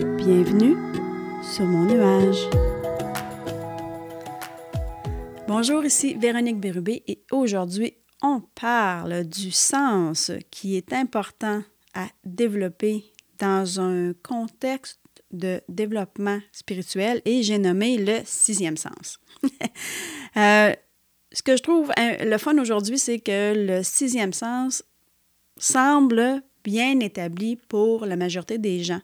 Bienvenue sur mon nuage. Bonjour, ici Véronique Bérubé et aujourd'hui, on parle du sens qui est important à développer dans un contexte de développement spirituel et j'ai nommé le sixième sens. Euh, ce que je trouve hein, le fun aujourd'hui, c'est que le sixième sens semble bien établi pour la majorité des gens.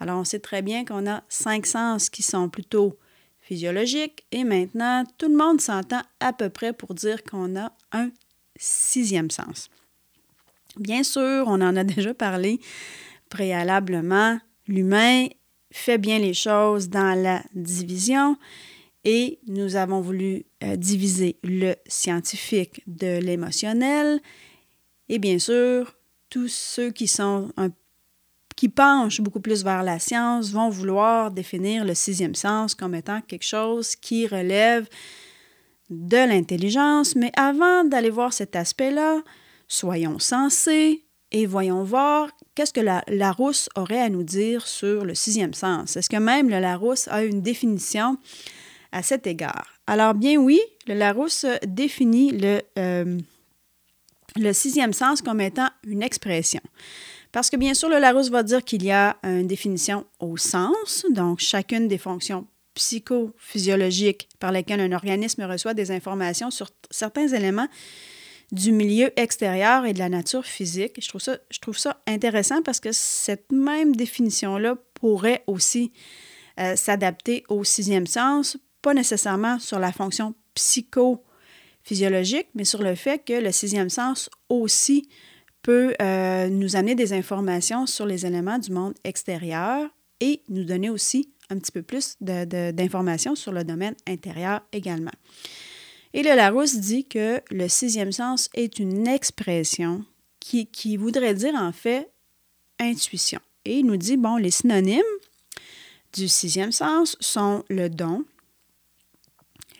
Alors, on sait très bien qu'on a cinq sens qui sont plutôt physiologiques et maintenant, tout le monde s'entend à peu près pour dire qu'on a un sixième sens. Bien sûr, on en a déjà parlé préalablement. L'humain fait bien les choses dans la division et nous avons voulu euh, diviser le scientifique de l'émotionnel et bien sûr, tous ceux qui sont qui penchent beaucoup plus vers la science vont vouloir définir le sixième sens comme étant quelque chose qui relève de l'intelligence. Mais avant d'aller voir cet aspect-là, soyons sensés et voyons voir qu'est-ce que la Larousse aurait à nous dire sur le sixième sens. Est-ce que même le Larousse a une définition à cet égard? Alors bien oui, le Larousse définit le, euh, le sixième sens comme étant une expression. Parce que bien sûr, le Larousse va dire qu'il y a une définition au sens, donc chacune des fonctions psychophysiologiques par lesquelles un organisme reçoit des informations sur certains éléments du milieu extérieur et de la nature physique. Je trouve ça, intéressant parce que cette même définition-là pourrait aussi euh, s'adapter au sixième sens, pas nécessairement sur la fonction psychophysiologique, mais sur le fait que le sixième sens aussi peut euh, nous amener des informations sur les éléments du monde extérieur et nous donner aussi un petit peu plus d'informations sur le domaine intérieur également. Et le Larousse dit que le sixième sens est une expression qui, qui voudrait dire en fait intuition. Et il nous dit, bon, les synonymes du sixième sens sont le don,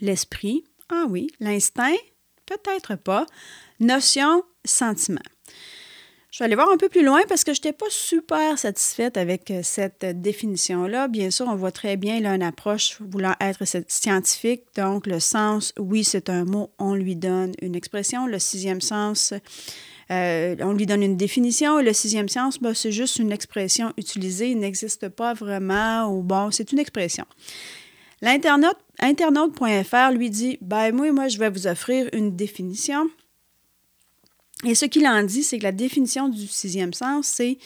l'esprit, ah oui, l'instinct, peut-être pas, notion, sentiment. Je vais aller voir un peu plus loin parce que je n'étais pas super satisfaite avec euh, cette définition-là. Bien sûr, on voit très bien là, une approche voulant être scientifique. Donc, le sens, oui, c'est un mot, on lui donne une expression. Le sixième sens, euh, on lui donne une définition. Et le sixième sens, ben, c'est juste une expression utilisée. Il n'existe pas vraiment ou bon, c'est une expression. L'internaute.fr lui dit ben, moi, moi, je vais vous offrir une définition. Et ce qu'il en dit, c'est que la définition du sixième sens, c'est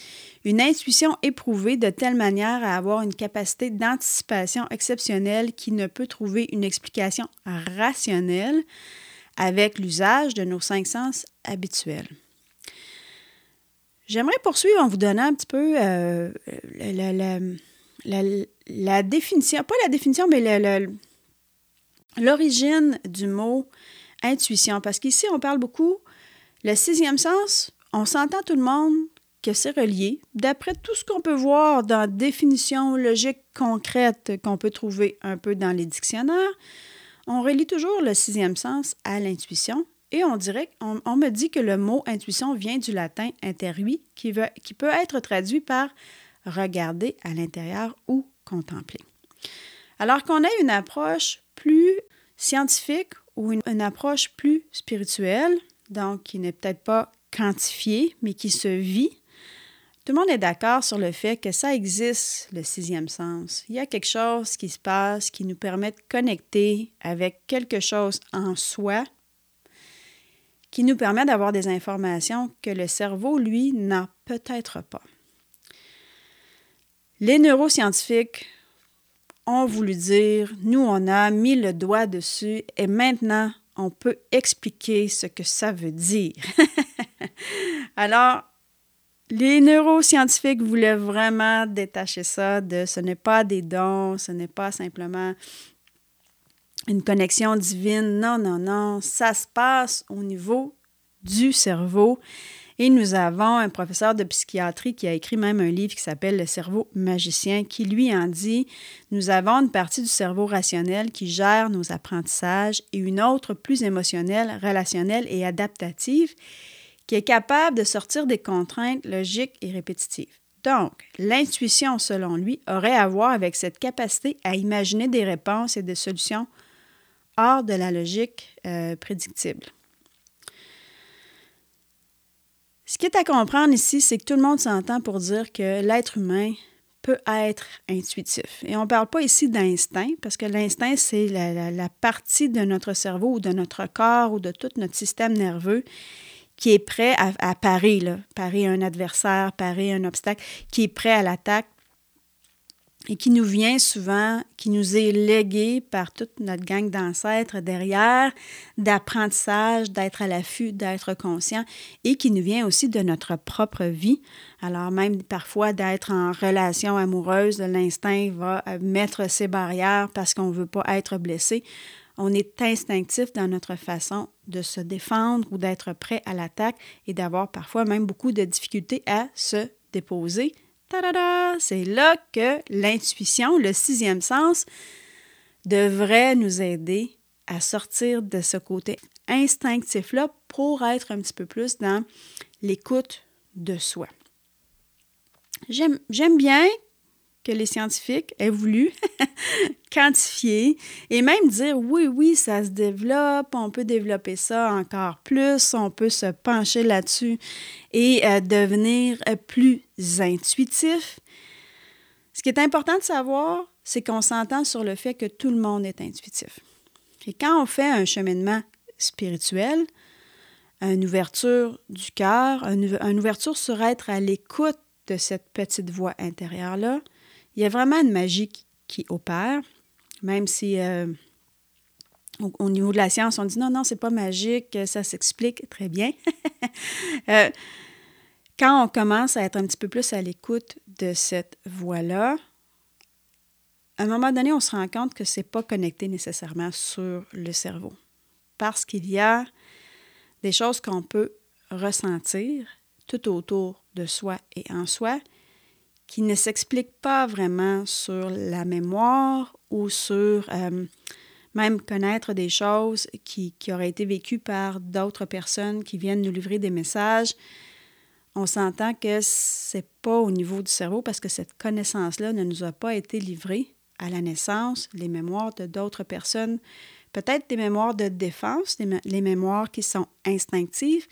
une intuition éprouvée de telle manière à avoir une capacité d'anticipation exceptionnelle qui ne peut trouver une explication rationnelle avec l'usage de nos cinq sens habituels. J'aimerais poursuivre en vous donnant un petit peu euh, la, définition, pas la définition, mais l'origine du mot intuition, parce qu'ici, on parle beaucoup le sixième sens, on s'entend tout le monde que c'est relié. D'après tout ce qu'on peut voir dans la définition logique concrète qu'on peut trouver un peu dans les dictionnaires, on relie toujours le sixième sens à l'intuition. Et on dirait, on, me dit que le mot intuition vient du latin interui, qui, peut être traduit par regarder à l'intérieur ou contempler. Alors qu'on ait une approche plus scientifique ou une approche plus spirituelle, donc qui n'est peut-être pas quantifié, mais qui se vit. Tout le monde est d'accord sur le fait que ça existe, le sixième sens. Il y a quelque chose qui se passe qui nous permet de connecter avec quelque chose en soi, qui nous permet d'avoir des informations que le cerveau, lui, n'a peut-être pas. Les neuroscientifiques ont voulu dire, nous, on a mis le doigt dessus et maintenant, on peut expliquer ce que ça veut dire. Alors, les neuroscientifiques voulaient vraiment détacher ça de ce n'est pas des dons, ce n'est pas simplement une connexion divine. Non, non, non, ça se passe au niveau du cerveau et nous avons un professeur de psychiatrie qui a écrit même un livre qui s'appelle Le cerveau magicien, qui lui en dit, nous avons une partie du cerveau rationnel qui gère nos apprentissages et une autre plus émotionnelle, relationnelle et adaptative qui est capable de sortir des contraintes logiques et répétitives. Donc, l'intuition, selon lui, aurait à voir avec cette capacité à imaginer des réponses et des solutions hors de la logique euh, prédictible. Ce qui est à comprendre ici, c'est que tout le monde s'entend pour dire que l'être humain peut être intuitif. Et on ne parle pas ici d'instinct, parce que l'instinct, c'est la, partie de notre cerveau ou de notre corps ou de tout notre système nerveux qui est prêt à, à parer, parer un adversaire, parer un obstacle, qui est prêt à l'attaque et qui nous vient souvent, qui nous est légué par toute notre gang d'ancêtres derrière, d'apprentissage, d'être à l'affût, d'être conscient, et qui nous vient aussi de notre propre vie. Alors même parfois d'être en relation amoureuse, l'instinct va mettre ses barrières parce qu'on ne veut pas être blessé. On est instinctif dans notre façon de se défendre ou d'être prêt à l'attaque et d'avoir parfois même beaucoup de difficultés à se déposer c'est là que l'intuition, le sixième sens, devrait nous aider à sortir de ce côté instinctif-là pour être un petit peu plus dans l'écoute de soi. J'aime bien que les scientifiques aient voulu quantifier et même dire oui, oui, ça se développe, on peut développer ça encore plus, on peut se pencher là-dessus et euh, devenir euh, plus intuitif. Ce qui est important de savoir, c'est qu'on s'entend sur le fait que tout le monde est intuitif. Et quand on fait un cheminement spirituel, une ouverture du cœur, une ouverture sur être à l'écoute de cette petite voix intérieure-là, il y a vraiment une magie qui, opère, même si euh, au, niveau de la science, on dit non, non, c'est pas magique, ça s'explique très bien. Euh, quand on commence à être un petit peu plus à l'écoute de cette voix-là, à un moment donné, on se rend compte que ce n'est pas connecté nécessairement sur le cerveau. Parce qu'il y a des choses qu'on peut ressentir tout autour de soi et en soi qui ne s'explique pas vraiment sur la mémoire ou sur euh, même connaître des choses qui, qui, auraient été vécues par d'autres personnes qui viennent nous livrer des messages. On s'entend que c'est pas au niveau du cerveau parce que cette connaissance-là ne nous a pas été livrée à la naissance, les mémoires de d'autres personnes, peut-être des mémoires de défense, les, mémoires qui sont instinctives,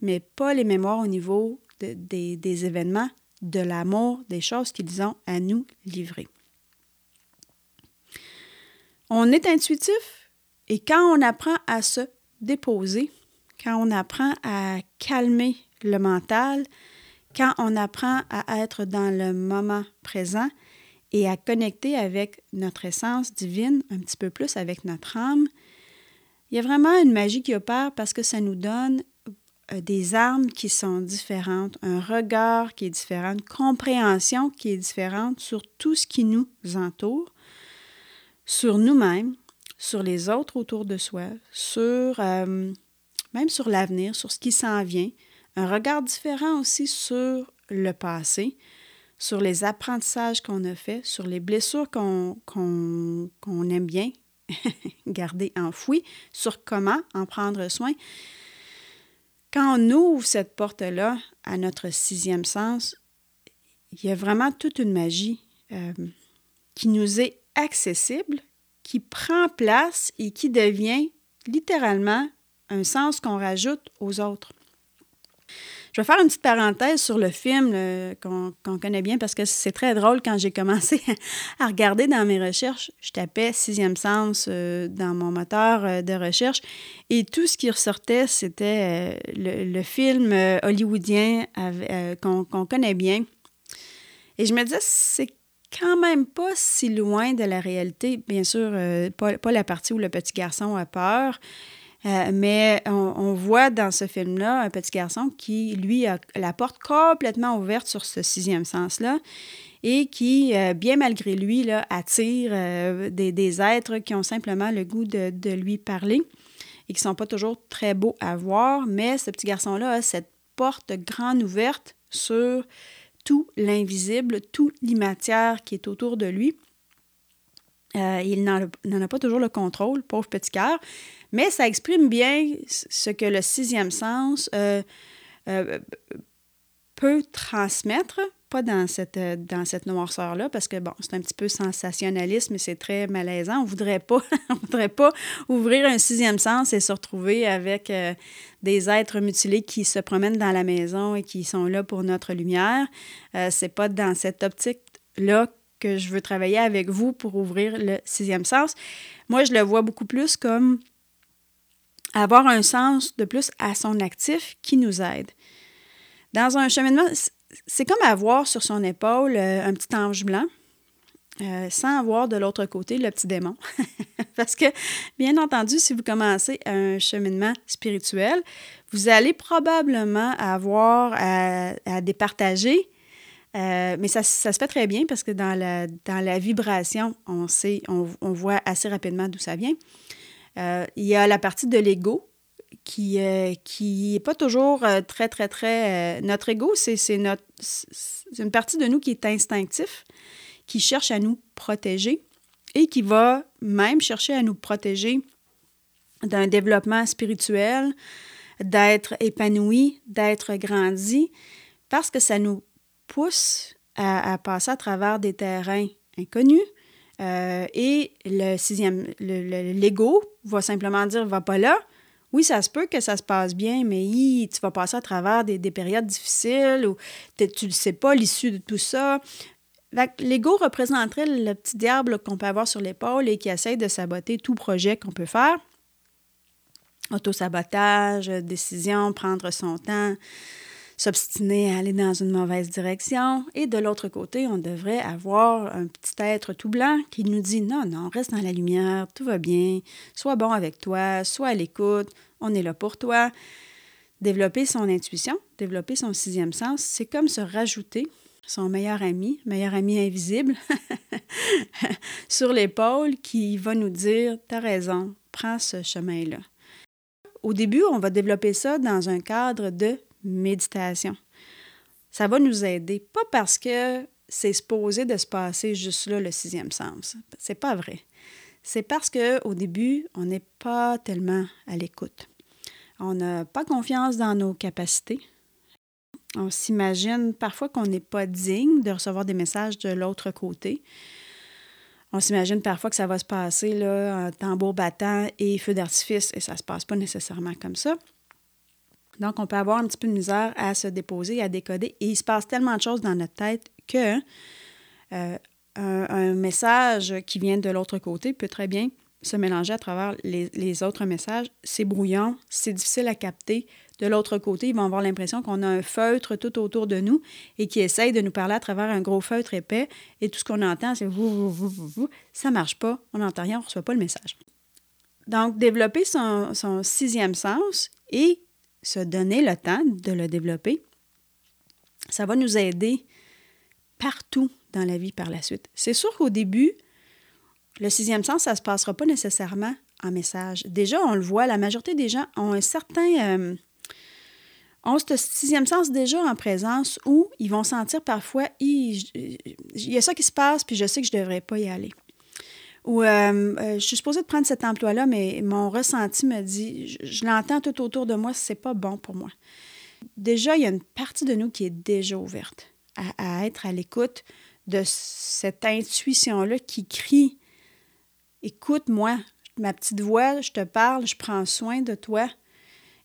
mais pas les mémoires au niveau des, des événements de l'amour des choses qu'ils ont à nous livrer. On est intuitif et quand on apprend à se déposer, quand on apprend à calmer le mental, quand on apprend à être dans le moment présent et à connecter avec notre essence divine, un petit peu plus avec notre âme, il y a vraiment une magie qui opère parce que ça nous donne des armes qui sont différentes, un regard qui est différent, une compréhension qui est différente sur tout ce qui nous entoure, sur nous-mêmes, sur les autres autour de soi, sur euh, même sur l'avenir, sur ce qui s'en vient, un regard différent aussi sur le passé, sur les apprentissages qu'on a faits, sur les blessures qu'on aime bien garder enfouies, sur comment en prendre soin. Quand on ouvre cette porte-là à notre sixième sens, il y a vraiment toute une magie euh, qui nous est accessible, qui prend place et qui devient littéralement un sens qu'on rajoute aux autres. Je vais faire une petite parenthèse sur le film qu'on connaît bien parce que c'est très drôle. Quand j'ai commencé à regarder dans mes recherches, je tapais sixième sens euh, dans mon moteur euh, de recherche et tout ce qui ressortait, c'était euh, le, film hollywoodien qu'on connaît bien. Et je me disais, c'est quand même pas si loin de la réalité. Bien sûr, pas, pas, la partie où le petit garçon a peur, euh, mais on, voit dans ce film-là un petit garçon qui, lui, a la porte complètement ouverte sur ce sixième sens-là et qui, euh, bien malgré lui, attire euh, des, êtres qui ont simplement le goût de, lui parler et qui ne sont pas toujours très beaux à voir. Mais ce petit garçon-là a cette porte grande ouverte sur tout l'invisible, toute l'immatière qui est autour de lui. Euh, il n'en a pas toujours le contrôle, pauvre petit cœur, mais ça exprime bien ce que le sixième sens euh, euh, peut transmettre, pas dans cette, dans cette noirceur-là, parce que bon, c'est un petit peu sensationnaliste, mais c'est très malaisant. On voudrait pas, on voudrait pas ouvrir un sixième sens et se retrouver avec des êtres mutilés qui se promènent dans la maison et qui sont là pour notre lumière. c'est pas dans cette optique là que je veux travailler avec vous pour ouvrir le sixième sens. Moi, je le vois beaucoup plus comme avoir un sens de plus à son actif qui nous aide. Dans un cheminement, c'est comme avoir sur son épaule euh, un petit ange blanc. Euh, sans avoir de l'autre côté le petit démon. Parce que, bien entendu, si vous commencez un cheminement spirituel, vous allez probablement avoir à départager euh, mais ça, ça, se fait très bien parce que dans la, dans la vibration, on sait, on, on voit assez rapidement d'où ça vient. Euh, il y a la partie de l'ego qui euh, n'est pas toujours très, très, très... notre ego, c'est une partie de nous qui est instinctif, qui cherche à nous protéger et qui va même chercher à nous protéger d'un développement spirituel, d'être épanoui, d'être grandi, parce que ça nous pousse à, passer à travers des terrains inconnus. Euh, et le sixième, l'ego le, va simplement dire va pas là. Oui, ça se peut que ça se passe bien, mais tu vas passer à travers des, périodes difficiles ou tu ne sais pas l'issue de tout ça. L'ego représenterait le petit diable qu'on peut avoir sur l'épaule et qui essaye de saboter tout projet qu'on peut faire. Autosabotage, décision, prendre son temps, s'obstiner à aller dans une mauvaise direction. Et de l'autre côté, on devrait avoir un petit être tout blanc qui nous dit non, non, reste dans la lumière, tout va bien, sois bon avec toi, sois à l'écoute, on est là pour toi. Développer son intuition, développer son sixième sens, c'est comme se rajouter son meilleur ami, meilleur ami invisible, sur l'épaule qui va nous dire T'as raison, prends ce chemin-là. Au début, on va développer ça dans un cadre de méditation. Ça va nous aider, pas parce que c'est supposé de se passer juste là le sixième sens. C'est pas vrai. C'est parce que au début, on n'est pas tellement à l'écoute. On n'a pas confiance dans nos capacités. On s'imagine parfois qu'on n'est pas digne de recevoir des messages de l'autre côté. On s'imagine parfois que ça va se passer là, en tambour battant et feu d'artifice, et ça ne se passe pas nécessairement comme ça. Donc, on peut avoir un petit peu de misère à se déposer, à décoder. Et il se passe tellement de choses dans notre tête que euh, un, message qui vient de l'autre côté peut très bien se mélanger à travers les, les autres messages. C'est brouillon, c'est difficile à capter. De l'autre côté, ils vont avoir l'impression qu'on a un feutre tout autour de nous et qui essaye de nous parler à travers un gros feutre épais. Et tout ce qu'on entend, c'est vous, vous, vous, vous, Ça ne marche pas, on n'entend rien, on ne reçoit pas le message. Donc, développer son, son sixième sens et se donner le temps de le développer, ça va nous aider partout dans la vie par la suite. C'est sûr qu'au début, le sixième sens, ça ne se passera pas nécessairement en message. Déjà, on le voit, la majorité des gens ont un certain... Euh, ont ce sixième sens déjà en présence où ils vont sentir parfois, il y a ça qui se passe, puis je sais que je ne devrais pas y aller où euh, euh, je suis supposée de prendre cet emploi-là, mais mon ressenti me dit, je, l'entends tout autour de moi, c'est pas bon pour moi. Déjà, il y a une partie de nous qui est déjà ouverte à, à être à l'écoute de cette intuition-là qui crie Écoute-moi, ma petite voix, je te parle, je prends soin de toi.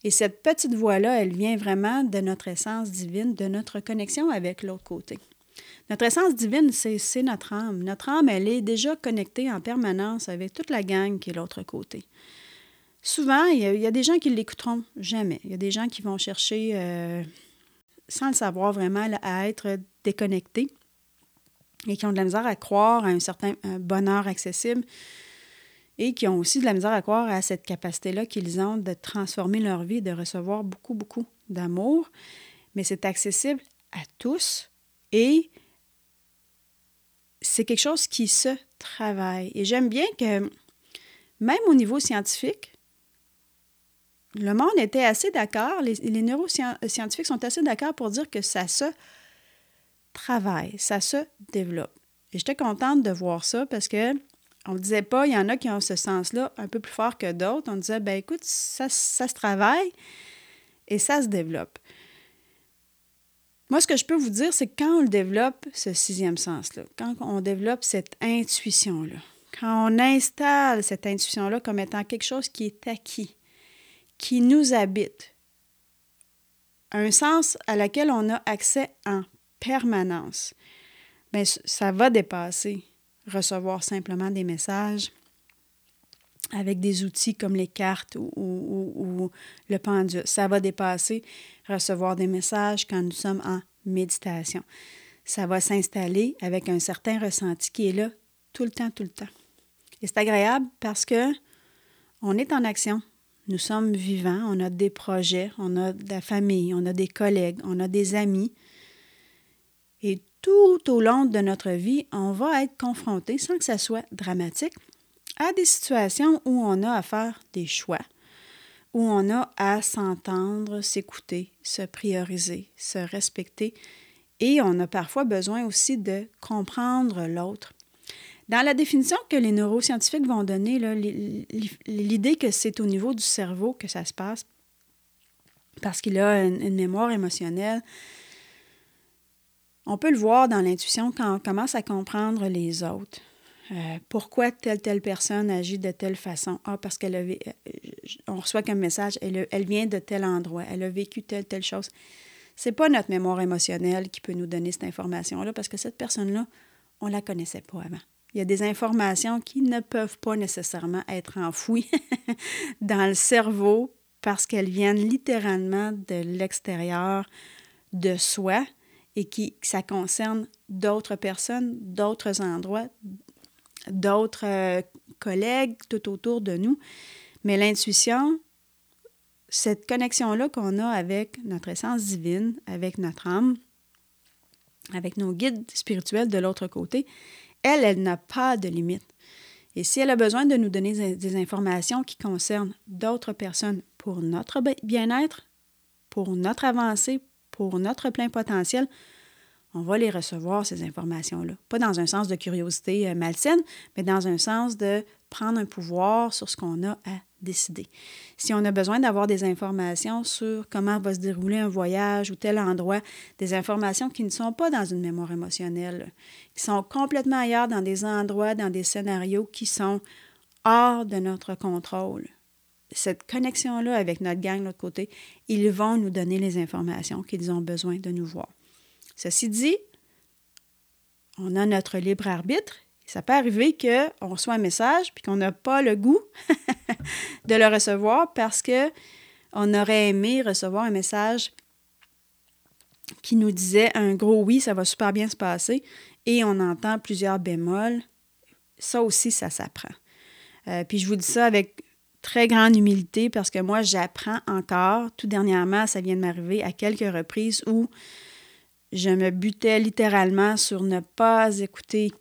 Et cette petite voix-là, elle vient vraiment de notre essence divine, de notre connexion avec l'autre côté. Notre essence divine, c'est notre âme. Notre âme, elle est déjà connectée en permanence avec toute la gang qui est l'autre côté. Souvent, il y, a des gens qui ne l'écouteront jamais. Il y a des gens qui vont chercher, euh, sans le savoir vraiment, à être déconnectés et qui ont de la misère à croire à un certain bonheur accessible et qui ont aussi de la misère à croire à cette capacité-là qu'ils ont de transformer leur vie, de recevoir beaucoup, beaucoup d'amour. Mais c'est accessible à tous et c'est quelque chose qui se travaille. Et j'aime bien que même au niveau scientifique, le monde était assez d'accord, les, les neuroscientifiques sont assez d'accord pour dire que ça se travaille, ça se développe. Et j'étais contente de voir ça parce que on ne disait pas, il y en a qui ont ce sens-là un peu plus fort que d'autres. On disait, ben écoute, ça, ça se travaille et ça se développe. Moi, ce que je peux vous dire, c'est que quand on le développe, ce sixième sens-là, quand on développe cette intuition-là, quand on installe cette intuition-là comme étant quelque chose qui est acquis, qui nous habite, un sens à laquelle on a accès en permanence, bien, ça va dépasser recevoir simplement des messages avec des outils comme les cartes ou, le pendule. Ça va dépasser recevoir des messages quand nous sommes en méditation. Ça va s'installer avec un certain ressenti qui est là tout le temps, tout le temps. Et c'est agréable parce que on est en action. Nous sommes vivants, on a des projets, on a de la famille, on a des collègues, on a des amis. Et tout au long de notre vie, on va être confronté, sans que ça soit dramatique, à des situations où on a à faire des choix, où on a à s'entendre, s'écouter, se prioriser, se respecter, et on a parfois besoin aussi de comprendre l'autre. Dans la définition que les neuroscientifiques vont donner, l'idée que c'est au niveau du cerveau que ça se passe, parce qu'il a une, mémoire émotionnelle, on peut le voir dans l'intuition quand on commence à comprendre les autres. Euh, pourquoi telle telle personne agit de telle façon? Ah, parce qu'elle avait, euh, on reçoit comme message, elle, elle, vient de tel endroit, elle a vécu telle telle chose. C'est pas notre mémoire émotionnelle qui peut nous donner cette information-là, parce que cette personne-là, on la connaissait pas avant. Il y a des informations qui ne peuvent pas nécessairement être enfouies dans le cerveau parce qu'elles viennent littéralement de l'extérieur de soi et qui ça concerne d'autres personnes, d'autres endroits, d'autres euh, collègues tout autour de nous. Mais l'intuition, cette connexion-là qu'on a avec notre essence divine, avec notre âme, avec nos guides spirituels de l'autre côté, elle, elle n'a pas de limite. Et si elle a besoin de nous donner des informations qui concernent d'autres personnes pour notre bien-être, pour notre avancée, pour notre plein potentiel, on va les recevoir, ces informations-là. Pas dans un sens de curiosité euh, malsaine, mais dans un sens de prendre un pouvoir sur ce qu'on a à décider. Si on a besoin d'avoir des informations sur comment va se dérouler un voyage ou tel endroit, des informations qui ne sont pas dans une mémoire émotionnelle, qui sont complètement ailleurs dans des endroits, dans des scénarios qui sont hors de notre contrôle. Cette connexion-là avec notre gang de l'autre côté, ils vont nous donner les informations qu'ils ont besoin de nous voir. Ceci dit, on a notre libre arbitre ça peut arriver qu'on reçoit un message puis qu'on n'a pas le goût de le recevoir parce que on aurait aimé recevoir un message qui nous disait un gros oui, ça va super bien se passer, et on entend plusieurs bémols. Ça aussi, ça s'apprend. Euh, puis je vous dis ça avec très grande humilité parce que moi, j'apprends encore. Tout dernièrement, ça vient de m'arriver à quelques reprises où je me butais littéralement sur ne pas écouter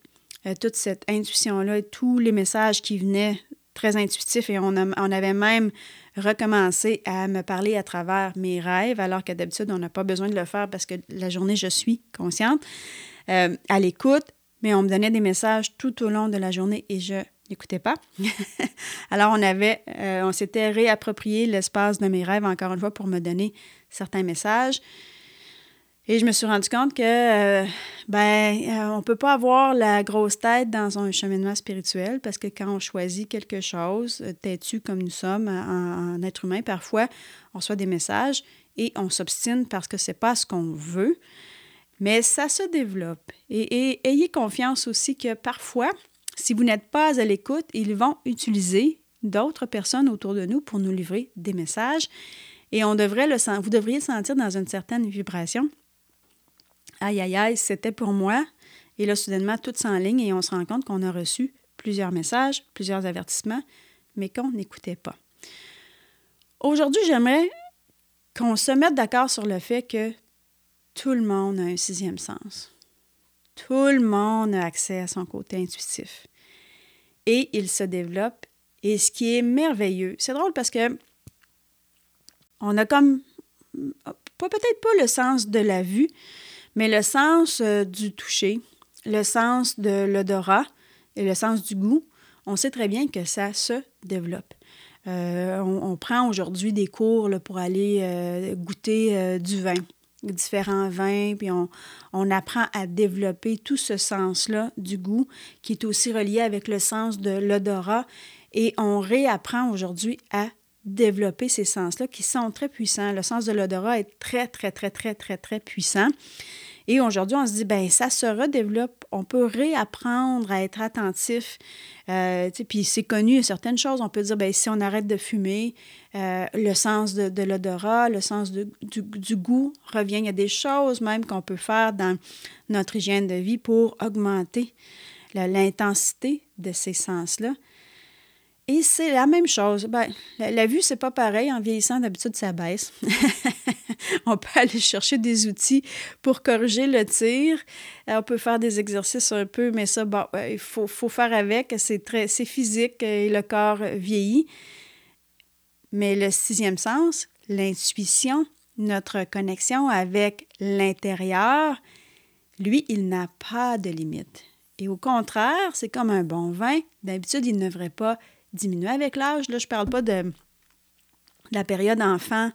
euh, toute cette intuition-là, tous les messages qui venaient très intuitifs et on, on, avait même recommencé à me parler à travers mes rêves, alors que d'habitude, on n'a pas besoin de le faire parce que la journée, je suis consciente, euh, à l'écoute, mais on me donnait des messages tout au long de la journée et je n'écoutais pas. alors, on avait, euh, on s'était réapproprié l'espace de mes rêves, encore une fois, pour me donner certains messages. Et je me suis rendu compte que, euh, ben, euh, on peut pas avoir la grosse tête dans un cheminement spirituel parce que quand on choisit quelque chose, euh, têtu comme nous sommes en, être humain, parfois, on reçoit des messages et on s'obstine parce que c'est pas ce qu'on veut. Mais ça se développe. Et, ayez confiance aussi que parfois, si vous n'êtes pas à l'écoute, ils vont utiliser d'autres personnes autour de nous pour nous livrer des messages. Et on devrait le, vous devriez le sentir dans une certaine vibration aïe, aïe, aïe, c'était pour moi. Et là, soudainement, tout s'enligne et on se rend compte qu'on a reçu plusieurs messages, plusieurs avertissements, mais qu'on n'écoutait pas. Aujourd'hui, j'aimerais qu'on se mette d'accord sur le fait que tout le monde a un sixième sens. Tout le monde a accès à son côté intuitif. Et il se développe. Et ce qui est merveilleux, c'est drôle parce que on a comme, peut-être pas le sens de la vue, mais le sens euh, du toucher, le sens de l'odorat et le sens du goût, on sait très bien que ça se développe. Euh, on, prend aujourd'hui des cours pour aller euh, goûter du vin. différents vins, puis on, on, apprend à développer tout ce sens-là du goût, qui est aussi relié avec le sens de l'odorat. Et on réapprend aujourd'hui à développer ces sens-là qui sont très puissants. Le sens de l'odorat est très, très, très, très, très, très puissant. Et aujourd'hui, on se dit, ben ça se redéveloppe. On peut réapprendre à être attentif. Euh, puis c'est connu, certaines choses. On peut dire, ben si on arrête de fumer, euh, le sens de, l'odorat, le sens du, du, goût revient. Il y a des choses même qu'on peut faire dans notre hygiène de vie pour augmenter l'intensité de ces sens-là. Et c'est la même chose. Ben, la, vue, c'est pas pareil. En vieillissant, d'habitude, ça baisse. on peut aller chercher des outils pour corriger le tir. Euh, on peut faire des exercices un peu, mais ça, bon, il faut, faut faire avec. C'est très, c'est physique et le corps vieillit. Mais le sixième sens, l'intuition, notre connexion avec l'intérieur, lui, il n'a pas de limite. Et au contraire, c'est comme un bon vin. D'habitude, il ne devrait pas diminuer avec l'âge. Là, je ne parle pas de la période enfant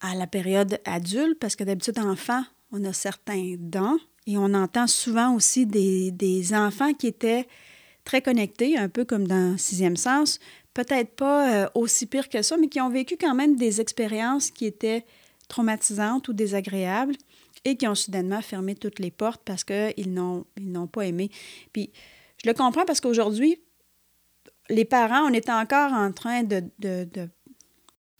à la période adulte, parce que d'habitude, enfant, on a certains dons et on entend souvent aussi des, des, enfants qui étaient très connectés, un peu comme dans Sixième Sens, peut-être pas euh, aussi pire que ça, mais qui ont vécu quand même des expériences qui étaient traumatisantes ou désagréables et qui ont soudainement fermé toutes les portes parce qu'ils n'ont, n'ont pas aimé. Puis je le comprends parce qu'aujourd'hui, les parents, on est encore en train de,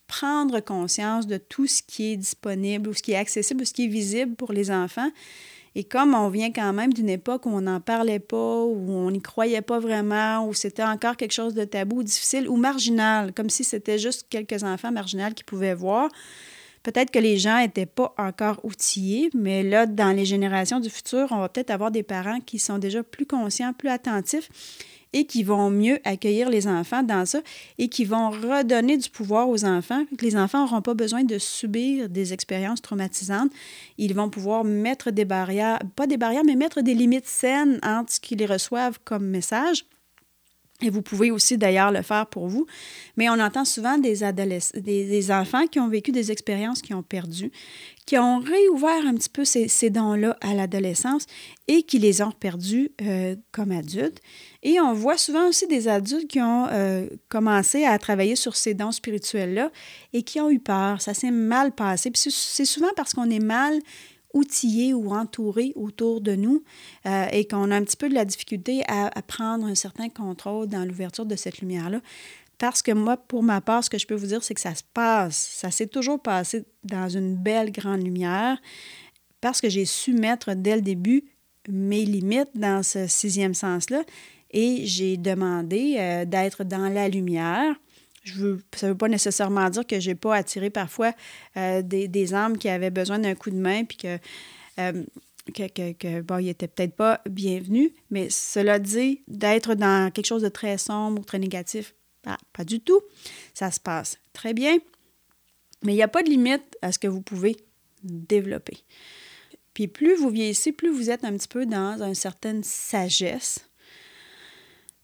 prendre conscience de tout ce qui est disponible ou ce qui est accessible ou ce qui est visible pour les enfants. Et comme on vient quand même d'une époque où on n'en parlait pas, où on n'y croyait pas vraiment, où c'était encore quelque chose de tabou, difficile ou marginal, comme si c'était juste quelques enfants marginaux qui pouvaient voir, peut-être que les gens n'étaient pas encore outillés, mais là, dans les générations du futur, on va peut-être avoir des parents qui sont déjà plus conscients, plus attentifs et qui vont mieux accueillir les enfants dans ça et qui vont redonner du pouvoir aux enfants. Les enfants n'auront pas besoin de subir des expériences traumatisantes. Ils vont pouvoir mettre des barrières, pas des barrières, mais mettre des limites saines entre ce qu'ils reçoivent comme message et vous pouvez aussi d'ailleurs le faire pour vous. Mais on entend souvent des, adolescents, des, enfants qui ont vécu des expériences qui ont perdu, qui ont réouvert un petit peu ces, ces dons-là à l'adolescence et qui les ont perdus euh, comme adultes. Et on voit souvent aussi des adultes qui ont euh, commencé à travailler sur ces dons spirituels-là et qui ont eu peur. Ça s'est mal passé. Puis c'est souvent parce qu'on est mal outillés ou entourés autour de nous euh, et qu'on a un petit peu de la difficulté à, prendre un certain contrôle dans l'ouverture de cette lumière-là. Parce que moi, pour ma part, ce que je peux vous dire, c'est que ça se passe. Ça s'est toujours passé dans une belle grande lumière parce que j'ai su mettre dès le début mes limites dans ce sixième sens-là et j'ai demandé euh, d'être dans la lumière veux, ça ne veut pas nécessairement dire que je n'ai pas attiré parfois euh, des, des, âmes qui avaient besoin d'un coup de main, puis que, euh, que, que, ils n'étaient peut-être pas bienvenus, mais cela dit, d'être dans quelque chose de très sombre ou très négatif, pas, pas du tout. Ça se passe très bien, mais il n'y a pas de limite à ce que vous pouvez développer. Puis plus vous vieillissez, plus vous êtes un petit peu dans une certaine sagesse,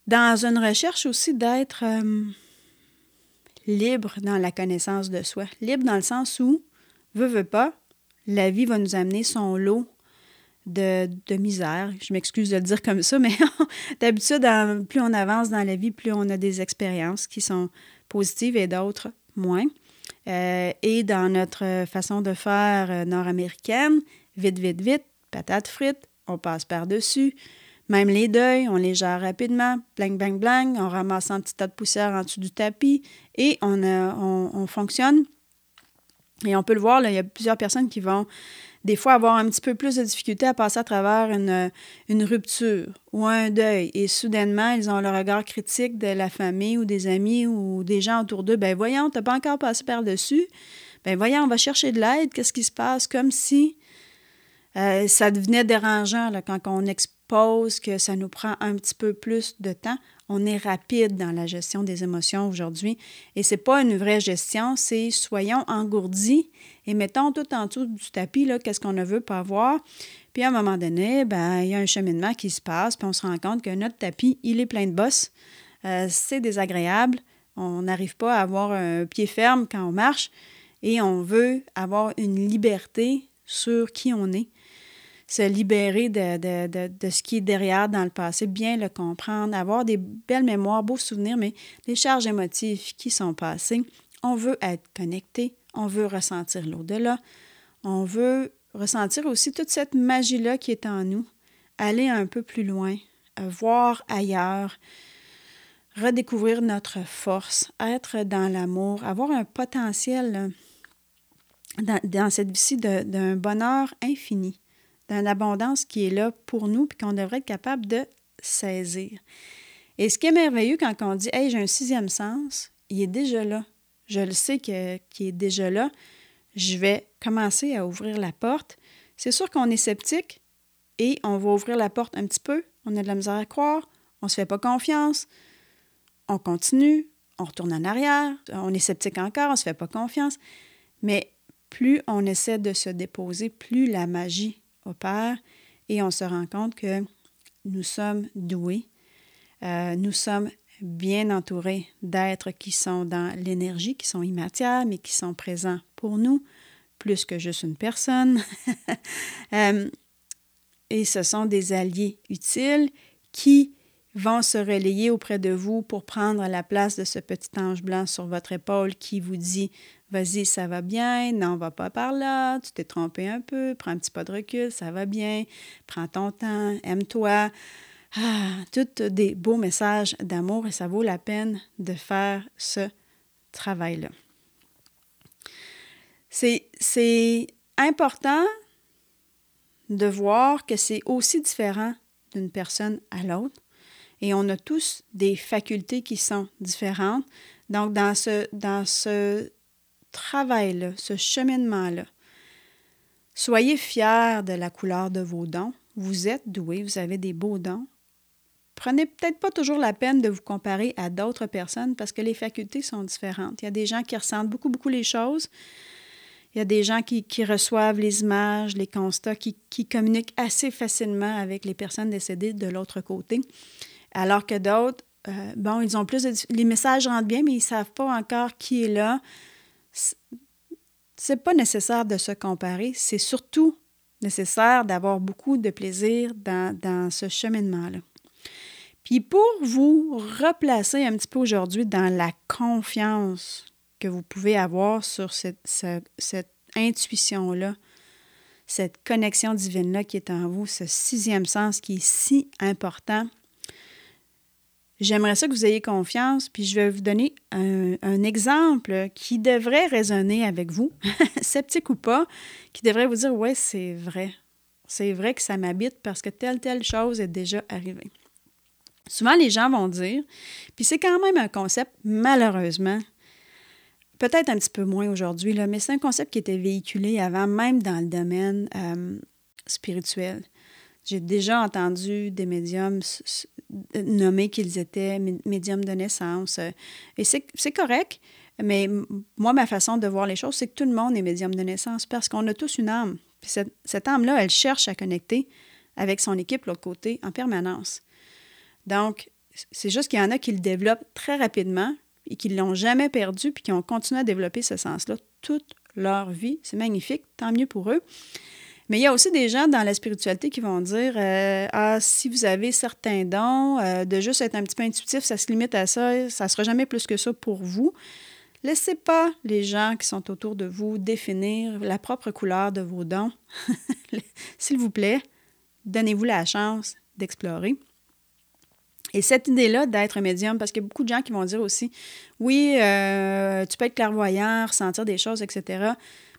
dans une recherche aussi d'être... Euh, libre dans la connaissance de soi. Libre dans le sens où, veut, veut pas, la vie va nous amener son lot de, misère. Je m'excuse de le dire comme ça, mais d'habitude, plus on avance dans la vie, plus on a des expériences qui sont positives et d'autres moins. Euh, et dans notre façon de faire euh, nord-américaine, vite, vite, vite, patates frites, on passe par-dessus. Même les deuils, on les gère rapidement, blang, blang, blang, on ramasse un petit tas de poussière en dessous du tapis et on, on, fonctionne. Et on peut le voir, là, il y a plusieurs personnes qui vont des fois avoir un petit peu plus de difficulté à passer à travers une, une, rupture ou un deuil. Et soudainement, ils ont le regard critique de la famille ou des amis ou des gens autour d'eux. Ben voyons, tu n'as pas encore passé par-dessus. Ben voyons, on va chercher de l'aide. Qu'est-ce qui se passe? Comme si euh, ça devenait dérangeant là, quand on expose que ça nous prend un petit peu plus de temps. On est rapide dans la gestion des émotions aujourd'hui et c'est pas une vraie gestion, c'est soyons engourdis et mettons tout en dessous du tapis qu'est-ce qu'on ne veut pas voir. Puis à un moment donné, ben il y a un cheminement qui se passe, puis on se rend compte que notre tapis, il est plein de bosses. Euh, c'est désagréable. On n'arrive pas à avoir un pied ferme quand on marche. et on veut avoir une liberté sur qui on est, se libérer de, ce qui est derrière dans le passé, bien le comprendre, avoir des belles mémoires, beaux souvenirs, mais les charges émotives qui sont passées. On veut être connecté, on veut ressentir l'au-delà, on veut ressentir aussi toute cette magie-là qui est en nous, aller un peu plus loin, euh, voir ailleurs, redécouvrir notre force, être dans l'amour, avoir un potentiel dans, dans cette vie-ci d'un bonheur infini d'une abondance qui est là pour nous puis qu'on devrait être capable de saisir. Et ce qui est merveilleux quand on dit Hey, j'ai un sixième sens, il est déjà là. Je le sais qu'il est déjà là. Je vais commencer à ouvrir la porte. C'est sûr qu'on est sceptique et on va ouvrir la porte un petit peu. On a de la misère à croire. On ne se fait pas confiance. On continue. On retourne en arrière. On est sceptique encore. On ne se fait pas confiance. Mais plus on essaie de se déposer, plus la magie Et on se rend compte que nous sommes doués, euh, nous sommes bien entourés d'êtres qui sont dans l'énergie, qui sont immatériels, mais qui sont présents pour nous, plus que juste une personne. Euh, et ce sont des alliés utiles qui vont se relayer auprès de vous pour prendre la place de ce petit ange blanc sur votre épaule qui vous dit Vas-y, ça va bien, non, va pas par là, tu t'es trompé un peu, prends un petit pas de recul, ça va bien, prends ton temps, aime-toi. Ah, tous des beaux messages d'amour et ça vaut la peine de faire ce travail-là. C'est important de voir que c'est aussi différent d'une personne à l'autre et on a tous des facultés qui sont différentes. Donc, dans ce, dans ce travail-là, ce cheminement-là, soyez fiers de la couleur de vos dons. Vous êtes doués, vous avez des beaux dons. Prenez peut-être pas toujours la peine de vous comparer à d'autres personnes parce que les facultés sont différentes. Il y a des gens qui ressentent beaucoup, beaucoup les choses. Il y a des gens qui, reçoivent les images, les constats, qui, qui communiquent assez facilement avec les personnes décédées de l'autre côté. Alors que d'autres, euh, bon, ils ont plus de... Les messages rentrent bien, mais ils ne savent pas encore qui est là. C'est pas nécessaire de se comparer, c'est surtout nécessaire d'avoir beaucoup de plaisir dans, dans ce cheminement-là. Puis pour vous replacer un petit peu aujourd'hui dans la confiance que vous pouvez avoir sur cette, cette, cette intuition-là, cette connexion divine-là qui est en vous, ce sixième sens qui est si important, J'aimerais ça que vous ayez confiance, puis je vais vous donner un, exemple qui devrait résonner avec vous, sceptique ou pas, qui devrait vous dire Ouais, c'est vrai. C'est vrai que ça m'habite parce que telle, telle chose est déjà arrivée. Souvent, les gens vont dire, puis c'est quand même un concept, malheureusement, peut-être un petit peu moins aujourd'hui, mais c'est un concept qui était véhiculé avant, même dans le domaine euh, spirituel. J'ai déjà entendu des médiums nommer qu'ils étaient médiums de naissance. Et c'est correct, mais moi, ma façon de voir les choses, c'est que tout le monde est médium de naissance parce qu'on a tous une âme. Puis cette, cette âme-là, elle cherche à connecter avec son équipe de l'autre côté en permanence. Donc, c'est juste qu'il y en a qui le développent très rapidement et qui ne l'ont jamais perdu puis qui ont continué à développer ce sens-là toute leur vie. C'est magnifique, tant mieux pour eux. Mais il y a aussi des gens dans la spiritualité qui vont dire euh, Ah, si vous avez certains dons, euh, de juste être un petit peu intuitif, ça se limite à ça, ça ne sera jamais plus que ça pour vous. Laissez pas les gens qui sont autour de vous définir la propre couleur de vos dons. S'il vous plaît, donnez-vous la chance d'explorer. Et cette idée-là d'être médium, parce qu'il y a beaucoup de gens qui vont dire aussi, oui, euh, tu peux être clairvoyant, ressentir des choses, etc.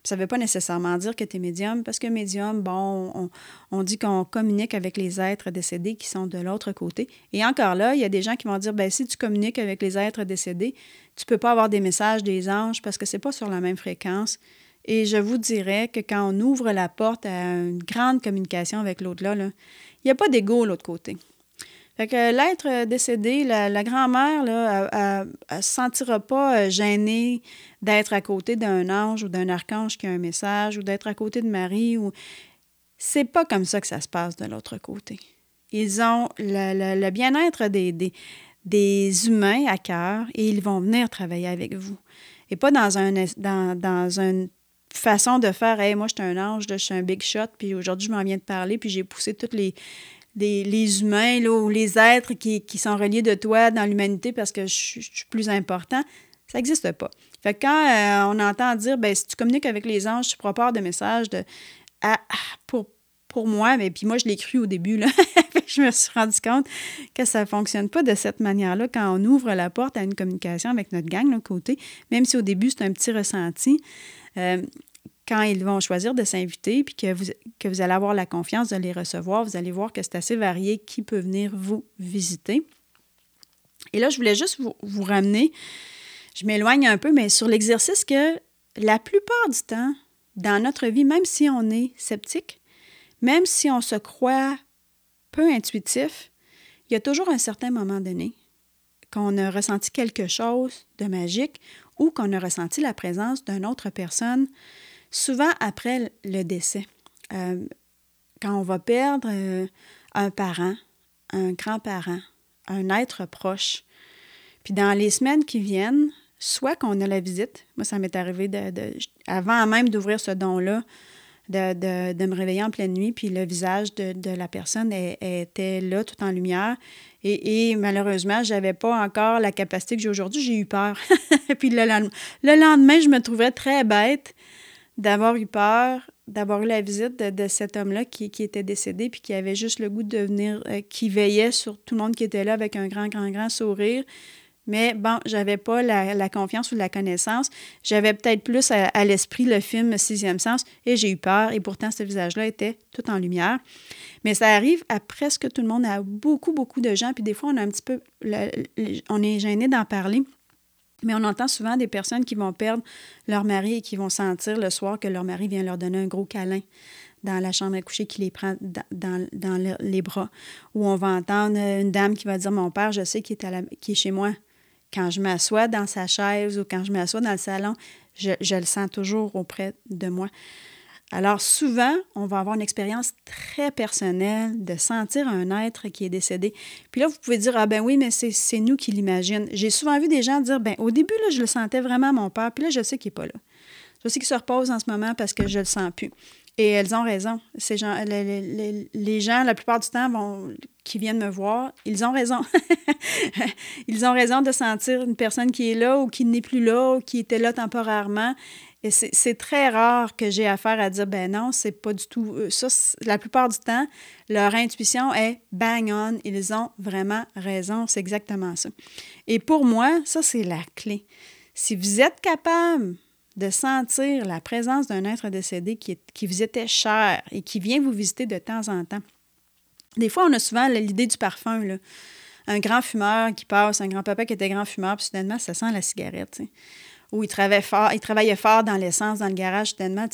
Ça ne veut pas nécessairement dire que tu es médium, parce que médium, bon, on, dit qu'on communique avec les êtres décédés qui sont de l'autre côté. Et encore là, il y a des gens qui vont dire, ben si tu communiques avec les êtres décédés, tu ne peux pas avoir des messages des anges parce que ce n'est pas sur la même fréquence. Et je vous dirais que quand on ouvre la porte à une grande communication avec l'autre-là, il n'y a pas d'ego de l'autre côté. Fait que l'être décédé, la, grand-mère, là, ne se sentira pas euh, gênée d'être à côté d'un ange ou d'un archange qui a un message ou d'être à côté de Marie. ou C'est pas comme ça que ça se passe de l'autre côté. Ils ont le, bien-être des, des, des, humains à cœur et ils vont venir travailler avec vous. et pas dans, un, dans, dans une façon de faire Hey, moi, je suis un ange, je suis un big shot, puis aujourd'hui, je m'en viens de parler, puis j'ai poussé tous les, les, humains ou les êtres qui, sont reliés de toi dans l'humanité parce que je, suis plus important. Ça n'existe pas. Fait que quand euh, on entend dire, ben, si tu communiques avec les anges, tu proposes des messages de, pour, pour moi, mais puis moi, je l'ai cru au début, là. je me suis rendu compte que ça ne fonctionne pas de cette manière-là quand on ouvre la porte à une communication avec notre gang, de côté, même si au début, c'est un petit ressenti. Euh, quand ils vont choisir de s'inviter, puis que vous, allez avoir la confiance de les recevoir, vous allez voir que c'est assez varié qui peut venir vous visiter. Et là, je voulais juste vous, vous ramener, je m'éloigne un peu, mais sur l'exercice que la plupart du temps, dans notre vie, même si on est sceptique, même si on se croit peu intuitif, il y a toujours un certain moment donné qu'on a ressenti quelque chose de magique ou qu'on a ressenti la présence d'une autre personne souvent après le décès. Euh, quand on va perdre euh, un parent, un grand-parent, un être proche, puis dans les semaines qui viennent, soit qu'on a la visite, moi ça m'est arrivé de, avant même d'ouvrir ce don-là, de, de, me réveiller en pleine nuit, puis le visage de, la personne était là tout en lumière. Et, malheureusement, je n'avais pas encore la capacité que j'ai aujourd'hui, j'ai eu peur. puis le lendemain, je me trouvais très bête d'avoir eu peur, d'avoir eu la visite de, cet homme-là qui, était décédé, puis qui avait juste le goût de venir, euh, qui veillait sur tout le monde qui était là avec un grand, grand, grand sourire. Mais bon, j'avais pas la, confiance ou la connaissance. J'avais peut-être plus à, l'esprit le film Sixième Sens et j'ai eu peur. Et pourtant, ce visage-là était tout en lumière. Mais ça arrive à presque tout le monde, à beaucoup, beaucoup de gens. Puis des fois, on a un petit peu, on est gêné d'en parler. Mais on entend souvent des personnes qui vont perdre leur mari et qui vont sentir le soir que leur mari vient leur donner un gros câlin dans la chambre à coucher, qui les prend dans, les bras. Ou on va entendre une dame qui va dire Mon père, je sais qu'il est, chez moi. Quand je m'assois dans sa chaise ou quand je m'assois dans le salon, je le sens toujours auprès de moi. Alors souvent, on va avoir une expérience très personnelle de sentir un être qui est décédé. Puis là, vous pouvez dire, ah ben oui, mais c'est nous qui l'imaginent. J'ai souvent vu des gens dire, ben au début, là, je le sentais vraiment mon père, puis là, je sais qu'il n'est pas là. Je sais qu'il se repose en ce moment parce que je le sens plus. Et elles ont raison. Ces gens, les, les, gens, la plupart du temps, vont, qui viennent me voir, ils ont raison. ils ont raison de sentir une personne qui est là ou qui n'est plus là, ou qui était là temporairement. C'est très rare que j'ai affaire à dire, ben non, c'est pas du tout euh, ça. La plupart du temps, leur intuition est bang on. Ils ont vraiment raison. C'est exactement ça. Et pour moi, ça, c'est la clé. Si vous êtes capable de sentir la présence d'un être décédé qui, vous était cher et qui vient vous visiter de temps en temps, des fois, on a souvent l'idée du parfum. Un grand fumeur qui passe, un grand-papa qui était grand fumeur, puis soudainement, ça sent la cigarette où il travaillait fort, fort dans l'essence, dans le garage, tellement,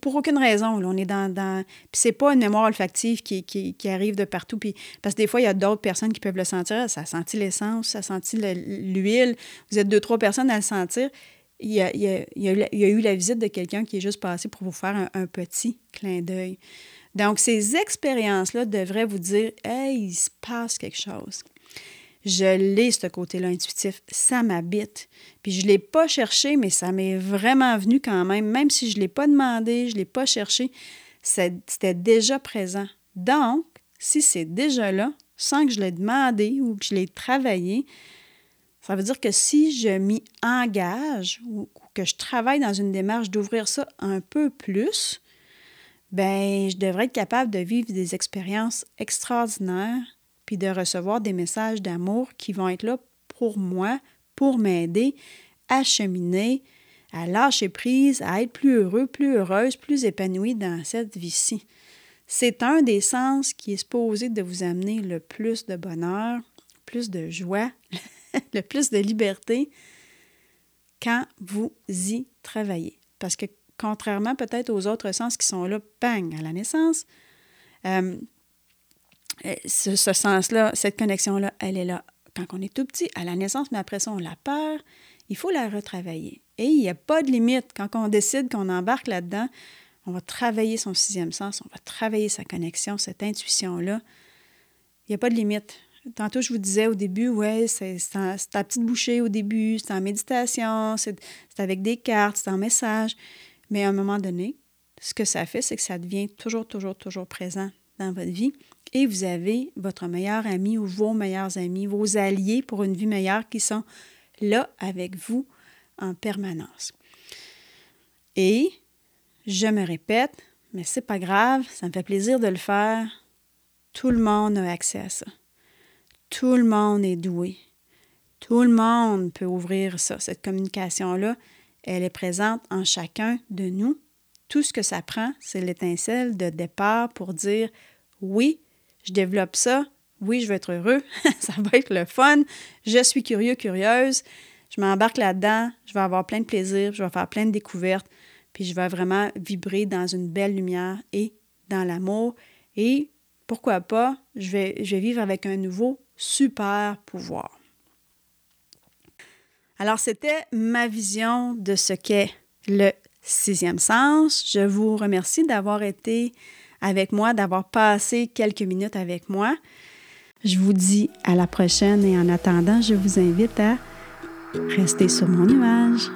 pour aucune raison. On est dans. dans... Puis c'est pas une mémoire olfactive qui, arrive de partout. Puis, parce que des fois, il y a d'autres personnes qui peuvent le sentir. Ça a senti l'essence, ça a senti l'huile. Vous êtes deux, trois personnes à le sentir. Il y a, eu la visite de quelqu'un qui est juste passé pour vous faire un, un petit clin d'œil. Donc, ces expériences-là devraient vous dire Hey, il se passe quelque chose. Je l'ai, ce côté-là intuitif. Ça m'habite. Puis je ne l'ai pas cherché, mais ça m'est vraiment venu quand même. Même si je ne l'ai pas demandé, je ne l'ai pas cherché, c'était déjà présent. Donc, si c'est déjà là, sans que je l'ai demandé ou que je l'ai travaillé, ça veut dire que si je m'y engage ou que je travaille dans une démarche d'ouvrir ça un peu plus, ben je devrais être capable de vivre des expériences extraordinaires puis de recevoir des messages d'amour qui vont être là pour moi, pour m'aider à cheminer, à lâcher prise, à être plus heureux, plus heureuse, plus épanouie dans cette vie-ci. C'est un des sens qui est supposé de vous amener le plus de bonheur, plus de joie, le plus de liberté quand vous y travaillez. Parce que contrairement peut-être aux autres sens qui sont là, bang, à la naissance, euh, euh, ce, sens-là, cette connexion-là, elle est là quand on est tout petit, à la naissance, mais après ça, on la perd. Il faut la retravailler. Et il n'y a pas de limite. Quand on décide qu'on embarque là-dedans, on va travailler son sixième sens, on va travailler sa connexion, cette intuition-là. Il n'y a pas de limite. Tantôt, je vous disais au début, ouais, c'est ta petite bouchée au début, c'est en méditation, c'est avec des cartes, c'est en message. Mais à un moment donné, ce que ça fait, c'est que ça devient toujours, toujours, toujours présent dans votre vie. Et vous avez votre meilleur ami ou vos meilleurs amis, vos alliés pour une vie meilleure qui sont là avec vous en permanence. Et je me répète, mais c'est pas grave, ça me fait plaisir de le faire. Tout le monde a accès à ça. Tout le monde est doué. Tout le monde peut ouvrir ça. Cette communication-là, elle est présente en chacun de nous. Tout ce que ça prend, c'est l'étincelle de départ pour dire oui, je développe ça, oui, je vais être heureux, ça va être le fun, je suis curieux, curieuse, je m'embarque là-dedans, je vais avoir plein de plaisir, je vais faire plein de découvertes, puis je vais vraiment vibrer dans une belle lumière et dans l'amour. Et pourquoi pas, je vais, vivre avec un nouveau super pouvoir. Alors, c'était ma vision de ce qu'est le sixième sens. Je vous remercie d'avoir été avec moi, d'avoir passé quelques minutes avec moi. Je vous dis à la prochaine et en attendant, je vous invite à rester sur mon nuage.